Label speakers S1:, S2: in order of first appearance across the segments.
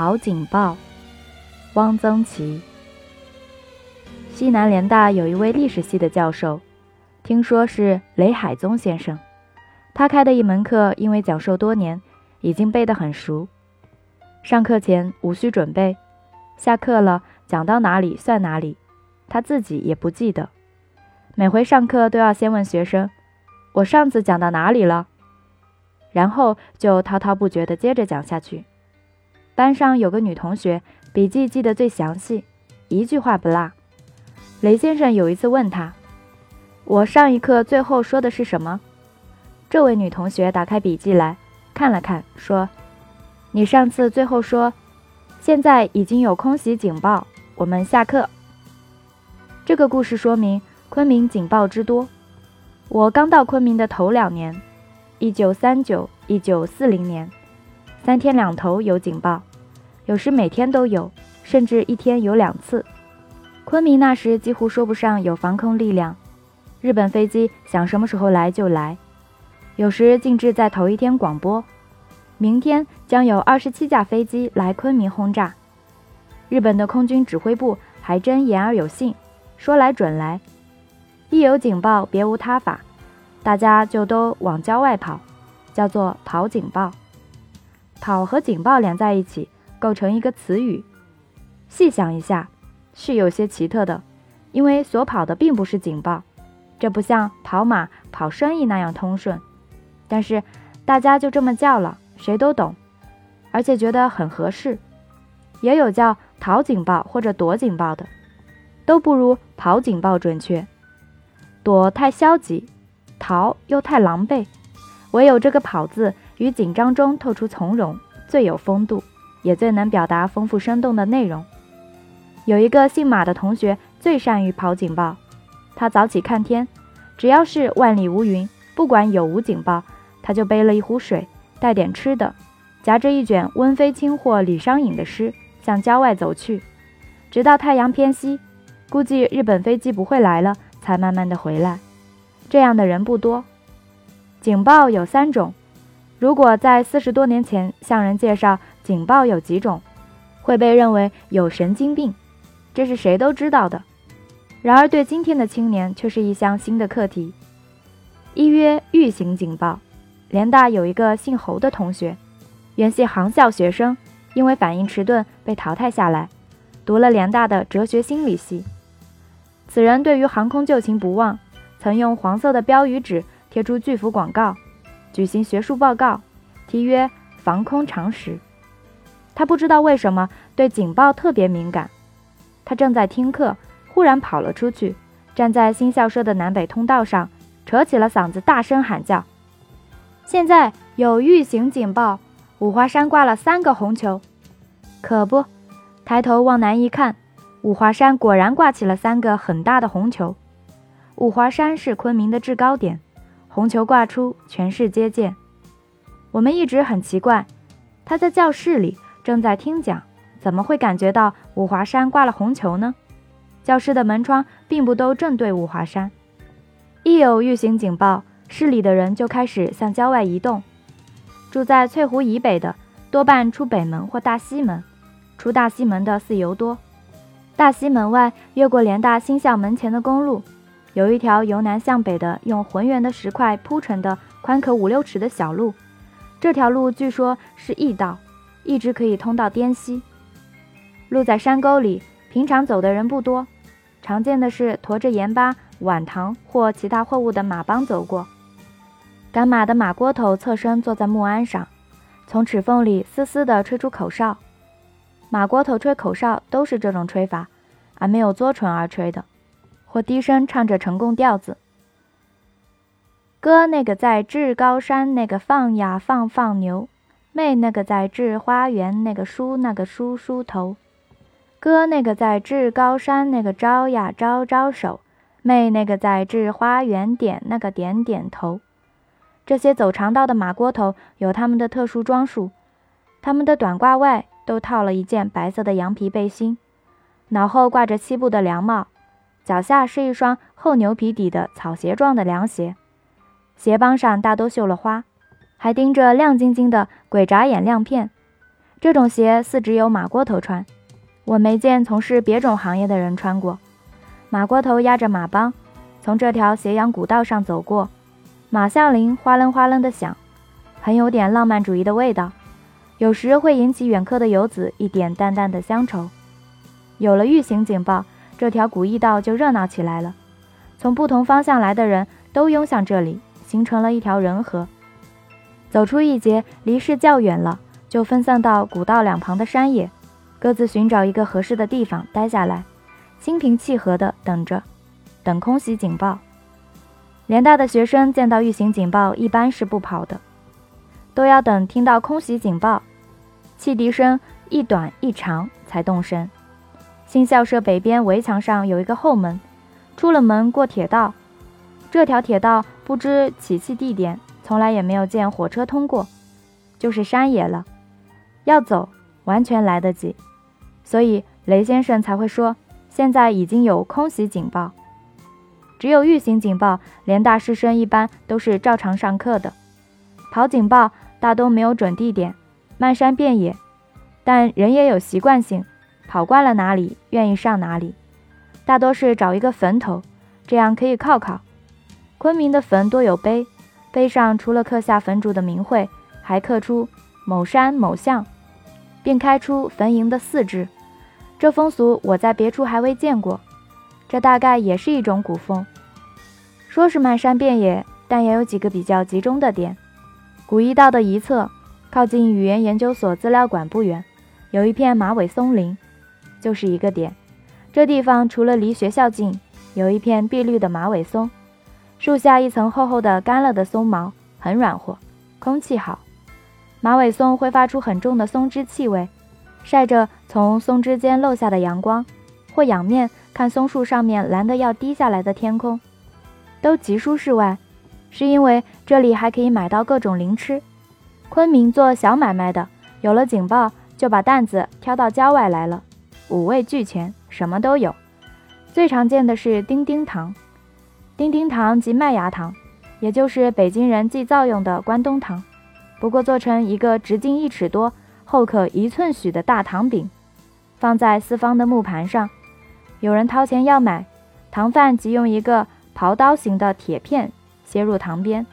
S1: 好警报，汪曾祺。西南联大有一位历史系的教授，听说是雷海宗先生。他开的一门课，因为讲授多年，已经背得很熟。上课前无需准备，下课了讲到哪里算哪里，他自己也不记得。每回上课都要先问学生：“我上次讲到哪里了？”然后就滔滔不绝地接着讲下去。班上有个女同学，笔记记得最详细，一句话不落。雷先生有一次问她：“我上一课最后说的是什么？”这位女同学打开笔记来看了看，说：“你上次最后说，现在已经有空袭警报，我们下课。”这个故事说明昆明警报之多。我刚到昆明的头两年，一九三九、一九四零年，三天两头有警报。有时每天都有，甚至一天有两次。昆明那时几乎说不上有防空力量，日本飞机想什么时候来就来，有时竟至在头一天广播，明天将有二十七架飞机来昆明轰炸。日本的空军指挥部还真言而有信，说来准来。一有警报，别无他法，大家就都往郊外跑，叫做跑警报。跑和警报连在一起。构成一个词语，细想一下，是有些奇特的，因为所跑的并不是警报，这不像跑马、跑生意那样通顺。但是大家就这么叫了，谁都懂，而且觉得很合适。也有叫逃警报或者躲警报的，都不如跑警报准确。躲太消极，逃又太狼狈，唯有这个跑字于紧张中透出从容，最有风度。也最能表达丰富生动的内容。有一个姓马的同学最善于跑警报，他早起看天，只要是万里无云，不管有无警报，他就背了一壶水，带点吃的，夹着一卷温飞卿或李商隐的诗，向郊外走去，直到太阳偏西，估计日本飞机不会来了，才慢慢的回来。这样的人不多。警报有三种，如果在四十多年前向人介绍。警报有几种，会被认为有神经病，这是谁都知道的。然而对今天的青年却是一项新的课题。一曰预行警报。联大有一个姓侯的同学，原系航校学生，因为反应迟钝被淘汰下来，读了联大的哲学心理系。此人对于航空旧情不忘，曾用黄色的标语纸贴出巨幅广告，举行学术报告，题曰《防空常识》。他不知道为什么对警报特别敏感。他正在听课，忽然跑了出去，站在新校舍的南北通道上，扯起了嗓子大声喊叫：“现在有预警警报，五华山挂了三个红球。”可不，抬头往南一看，五华山果然挂起了三个很大的红球。五华山是昆明的制高点，红球挂出，全市皆见。我们一直很奇怪，他在教室里。正在听讲，怎么会感觉到五华山挂了红球呢？教室的门窗并不都正对五华山。一有预警警报，市里的人就开始向郊外移动。住在翠湖以北的，多半出北门或大西门；出大西门的似尤多。大西门外，越过联大新校门前的公路，有一条由南向北的用浑圆的石块铺成的宽可五六尺的小路。这条路据说是驿道。一直可以通到滇西。路在山沟里，平常走的人不多，常见的是驮着盐巴、碗糖或其他货物的马帮走过。赶马的马锅头侧身坐在木鞍上，从齿缝里嘶嘶地吹出口哨。马锅头吹口哨都是这种吹法，而没有嘬唇而吹的，或低声唱着成功调子：“哥那个在至高山那个放呀放放牛。”妹那个在至花园，那个梳那个梳梳头；哥那个在至高山，那个招呀招招手；妹那个在至花园，点那个点点头。这些走长道的马锅头有他们的特殊装束，他们的短褂外都套了一件白色的羊皮背心，脑后挂着七步的凉帽，脚下是一双厚牛皮底的草鞋状的凉鞋，鞋帮上大都绣了花。还钉着亮晶晶的鬼眨眼亮片，这种鞋似只有马锅头穿，我没见从事别种行业的人穿过。马锅头压着马帮，从这条斜阳古道上走过，马啸铃哗楞哗楞的响，很有点浪漫主义的味道。有时会引起远客的游子一点淡淡的乡愁。有了预警警报，这条古驿道就热闹起来了。从不同方向来的人都涌向这里，形成了一条人河。走出一节，离市较远了，就分散到古道两旁的山野，各自寻找一个合适的地方待下来，心平气和地等着，等空袭警报。联大的学生见到预警警报，一般是不跑的，都要等听到空袭警报。汽笛声一短一长才动身。新校舍北边围墙上有一个后门，出了门过铁道。这条铁道不知起讫地点，从来也没有见火车通过，就是山野了。要走完全来得及，所以雷先生才会说现在已经有空袭警报。只有预警警报，联大师生一般都是照常上课的。跑警报大都没有准地点。漫山遍野，但人也有习惯性，跑惯了哪里，愿意上哪里。大多是找一个坟头，这样可以靠靠。昆明的坟多有碑，碑上除了刻下坟主的名讳，还刻出某山某巷，并开出坟茔的四字。这风俗我在别处还未见过，这大概也是一种古风。说是漫山遍野，但也有几个比较集中的点。古驿道的一侧。靠近语言研究所资料馆不远，有一片马尾松林，就是一个点。这地方除了离学校近，有一片碧绿的马尾松，树下一层厚厚的干了的松毛，很软和，空气好。马尾松会发出很重的松枝气味，晒着从松枝间漏下的阳光，或仰面看松树上面蓝得要滴下来的天空，都极舒适外，是因为这里还可以买到各种零吃。昆明做小买卖的，有了警报就把担子挑到郊外来了，五味俱全，什么都有。最常见的是丁丁糖，丁丁糖即麦芽糖，也就是北京人祭灶用的关东糖，不过做成一个直径一尺多、厚可一寸许的大糖饼，放在四方的木盘上。有人掏钱要买，糖贩即用一个刨刀形的铁片切入糖边，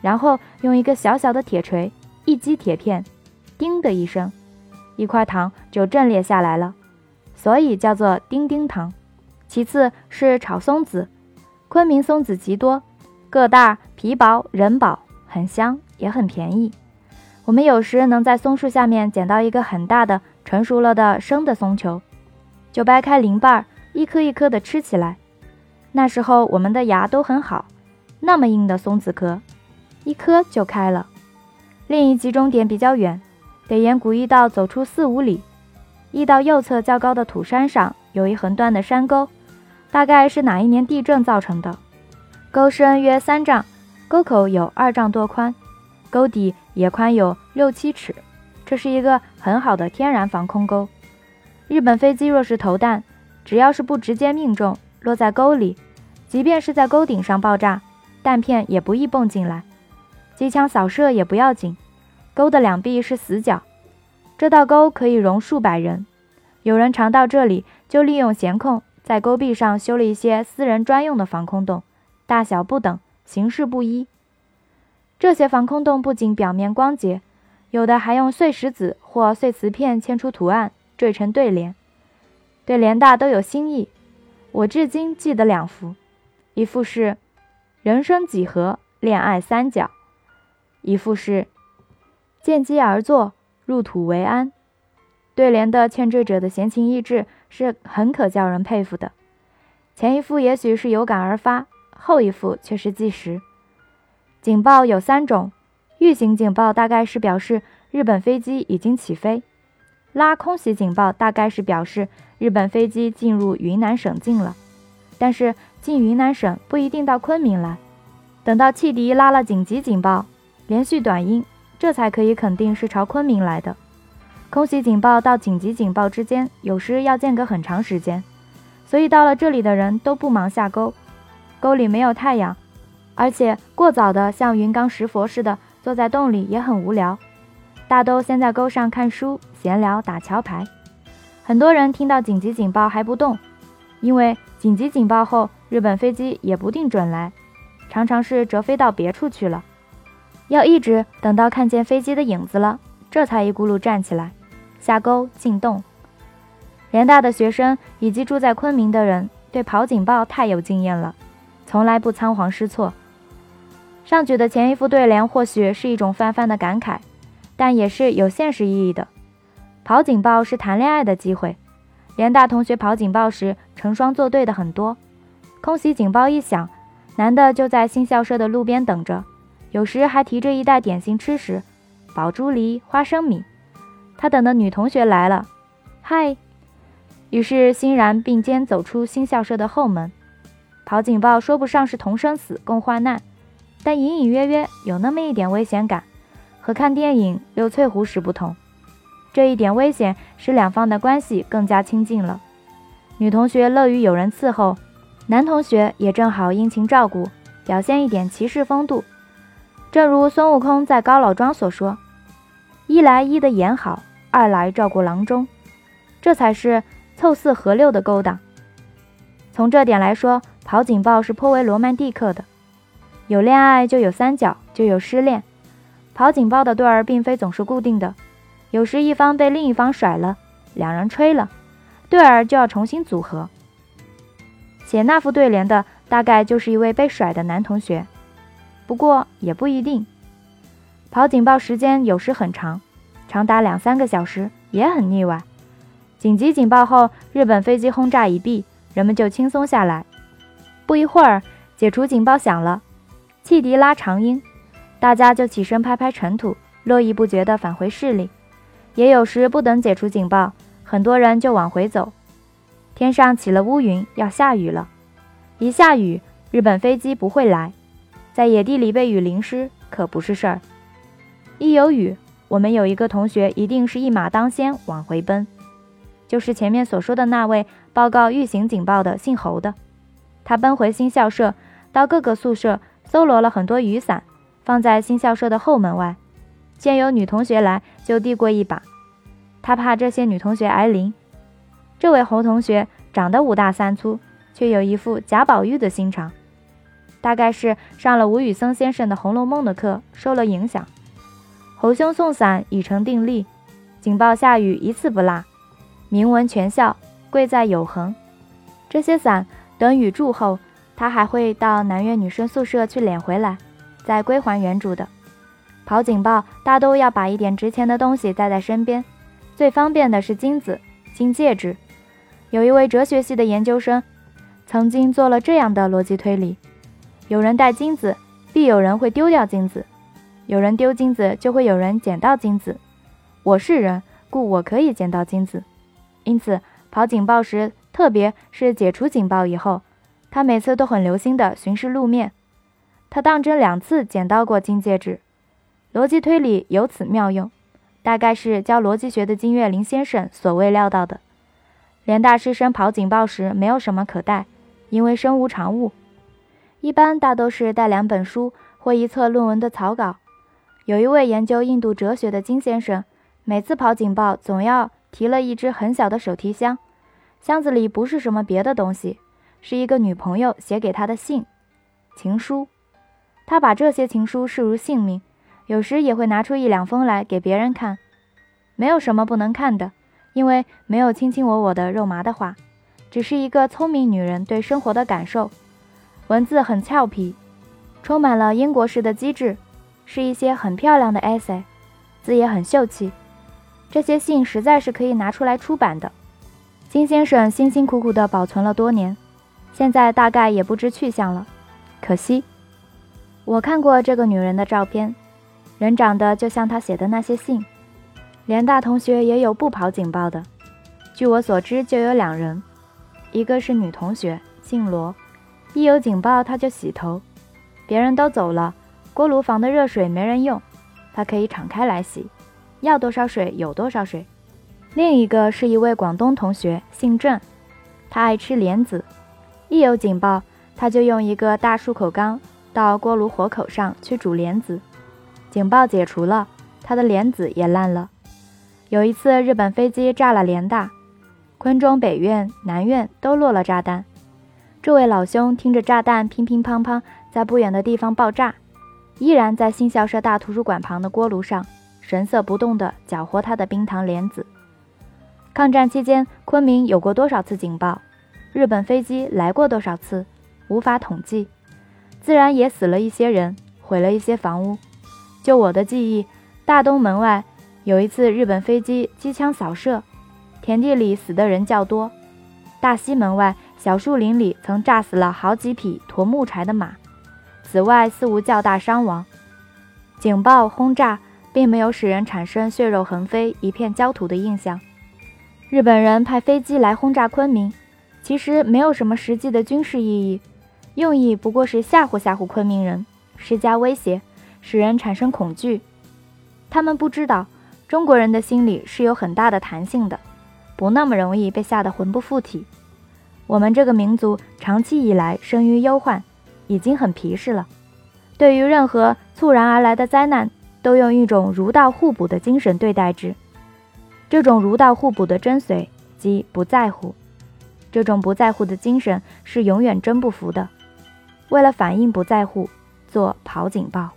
S1: 然后用一个小小的铁锤。一击铁片，叮的一声，一块糖就震裂下来了，所以叫做丁丁糖。其次是炒松子，昆明松子极多，个大皮薄人饱，很香也很便宜。我们有时能在松树下面捡到一个很大的成熟了的生的松球，就掰开鳞瓣，一颗一颗的吃起来。那时候我们的牙都很好，那么硬的松子壳，一颗就开了。另一集中点比较远，得沿古驿道走出四五里。驿道右侧较高的土山上有一横断的山沟，大概是哪一年地震造成的。沟深约三丈，沟口有二丈多宽，沟底也宽有六七尺。这是一个很好的天然防空沟。日本飞机若是投弹，只要是不直接命中，落在沟里，即便是在沟顶上爆炸，弹片也不易蹦进来。机枪扫射也不要紧，沟的两壁是死角，这道沟可以容数百人。有人常到这里，就利用闲空，在沟壁上修了一些私人专用的防空洞，大小不等，形式不一。这些防空洞不仅表面光洁，有的还用碎石子或碎瓷片嵌出图案，缀成对联。对联大都有新意，我至今记得两幅，一幅是“人生几何，恋爱三角”。一幅是见机而作，入土为安。对联的劝缀者的闲情逸致是很可叫人佩服的。前一副也许是有感而发，后一副却是计时。警报有三种，预警警报大概是表示日本飞机已经起飞，拉空袭警报大概是表示日本飞机进入云南省境了。但是进云南省不一定到昆明来，等到汽笛拉了紧急警报。连续短音，这才可以肯定是朝昆明来的。空袭警报到紧急警报之间，有时要间隔很长时间，所以到了这里的人都不忙下沟。沟里没有太阳，而且过早的像云冈石佛似的坐在洞里也很无聊。大都先在沟上看书、闲聊、打桥牌。很多人听到紧急警报还不动，因为紧急警报后，日本飞机也不定准来，常常是折飞到别处去了。要一直等到看见飞机的影子了，这才一咕噜站起来，下沟进洞。联大的学生以及住在昆明的人对跑警报太有经验了，从来不仓皇失措。上举的前一副对联或许是一种泛泛的感慨，但也是有现实意义的。跑警报是谈恋爱的机会，联大同学跑警报时成双作对的很多。空袭警报一响，男的就在新校舍的路边等着。有时还提着一袋点心吃时，宝珠梨、花生米。他等的女同学来了，嗨！于是欣然并肩走出新校舍的后门。跑警报说不上是同生死共患难，但隐隐约约有那么一点危险感，和看电影《六翠湖》时不同。这一点危险使两方的关系更加亲近了。女同学乐于有人伺候，男同学也正好殷勤照顾，表现一点骑士风度。正如孙悟空在高老庄所说：“一来医的眼好，二来照顾郎中，这才是凑四合六的勾当。”从这点来说，跑警报是颇为罗曼蒂克的。有恋爱就有三角，就有失恋。跑警报的对儿并非总是固定的，有时一方被另一方甩了，两人吹了，对儿就要重新组合。写那副对联的大概就是一位被甩的男同学。不过也不一定，跑警报时间有时很长，长达两三个小时，也很腻歪。紧急警报后，日本飞机轰炸已毕，人们就轻松下来。不一会儿，解除警报响了，汽笛拉长音，大家就起身拍拍尘土，络绎不绝地返回市里。也有时不等解除警报，很多人就往回走。天上起了乌云，要下雨了。一下雨，日本飞机不会来。在野地里被雨淋湿可不是事儿。一有雨，我们有一个同学一定是一马当先往回奔，就是前面所说的那位报告预警警报的姓侯的。他奔回新校舍，到各个宿舍搜罗了很多雨伞，放在新校舍的后门外。见有女同学来，就递过一把。他怕这些女同学挨淋。这位侯同学长得五大三粗，却有一副贾宝玉的心肠。大概是上了吴宇森先生的《红楼梦》的课，受了影响。侯兄送伞已成定例，警报下雨一次不落，名闻全校，贵在有恒。这些伞等雨住后，他还会到南苑女生宿舍去敛回来，再归还原主的。跑警报大都要把一点值钱的东西带在身边，最方便的是金子、金戒指。有一位哲学系的研究生，曾经做了这样的逻辑推理。有人带金子，必有人会丢掉金子；有人丢金子，就会有人捡到金子。我是人，故我可以捡到金子。因此，跑警报时，特别是解除警报以后，他每次都很留心地巡视路面。他当真两次捡到过金戒指。逻辑推理有此妙用，大概是教逻辑学的金岳霖先生所未料到的。联大师生跑警报时没有什么可带，因为身无长物。一般大都是带两本书或一册论文的草稿。有一位研究印度哲学的金先生，每次跑警报总要提了一只很小的手提箱，箱子里不是什么别的东西，是一个女朋友写给他的信、情书。他把这些情书视如性命，有时也会拿出一两封来给别人看。没有什么不能看的，因为没有卿卿我我的肉麻的话，只是一个聪明女人对生活的感受。文字很俏皮，充满了英国式的机智，是一些很漂亮的 essay，字也很秀气。这些信实在是可以拿出来出版的。金先生辛辛苦苦地保存了多年，现在大概也不知去向了。可惜，我看过这个女人的照片，人长得就像她写的那些信。联大同学也有不跑警报的，据我所知就有两人，一个是女同学，姓罗。一有警报，他就洗头。别人都走了，锅炉房的热水没人用，他可以敞开来洗，要多少水有多少水。另一个是一位广东同学，姓郑，他爱吃莲子。一有警报，他就用一个大漱口缸到锅炉火口上去煮莲子。警报解除了，他的莲子也烂了。有一次，日本飞机炸了联大，昆中北院、南院都落了炸弹。这位老兄听着炸弹乒乒乓乓在不远的地方爆炸，依然在新校舍大图书馆旁的锅炉上神色不动地搅和他的冰糖莲子。抗战期间，昆明有过多少次警报？日本飞机来过多少次？无法统计。自然也死了一些人，毁了一些房屋。就我的记忆，大东门外有一次日本飞机机枪扫射，田地里死的人较多。大西门外。小树林里曾炸死了好几匹驮木柴的马，此外似无较大伤亡。警报轰炸并没有使人产生血肉横飞、一片焦土的印象。日本人派飞机来轰炸昆明，其实没有什么实际的军事意义，用意不过是吓唬吓唬昆明人，施加威胁，使人产生恐惧。他们不知道，中国人的心理是有很大的弹性的，不那么容易被吓得魂不附体。我们这个民族长期以来生于忧患，已经很皮实了。对于任何猝然而来的灾难，都用一种儒道互补的精神对待之。这种儒道互补的真髓，即不在乎。这种不在乎的精神是永远真不服的。为了反应不在乎，做跑警报。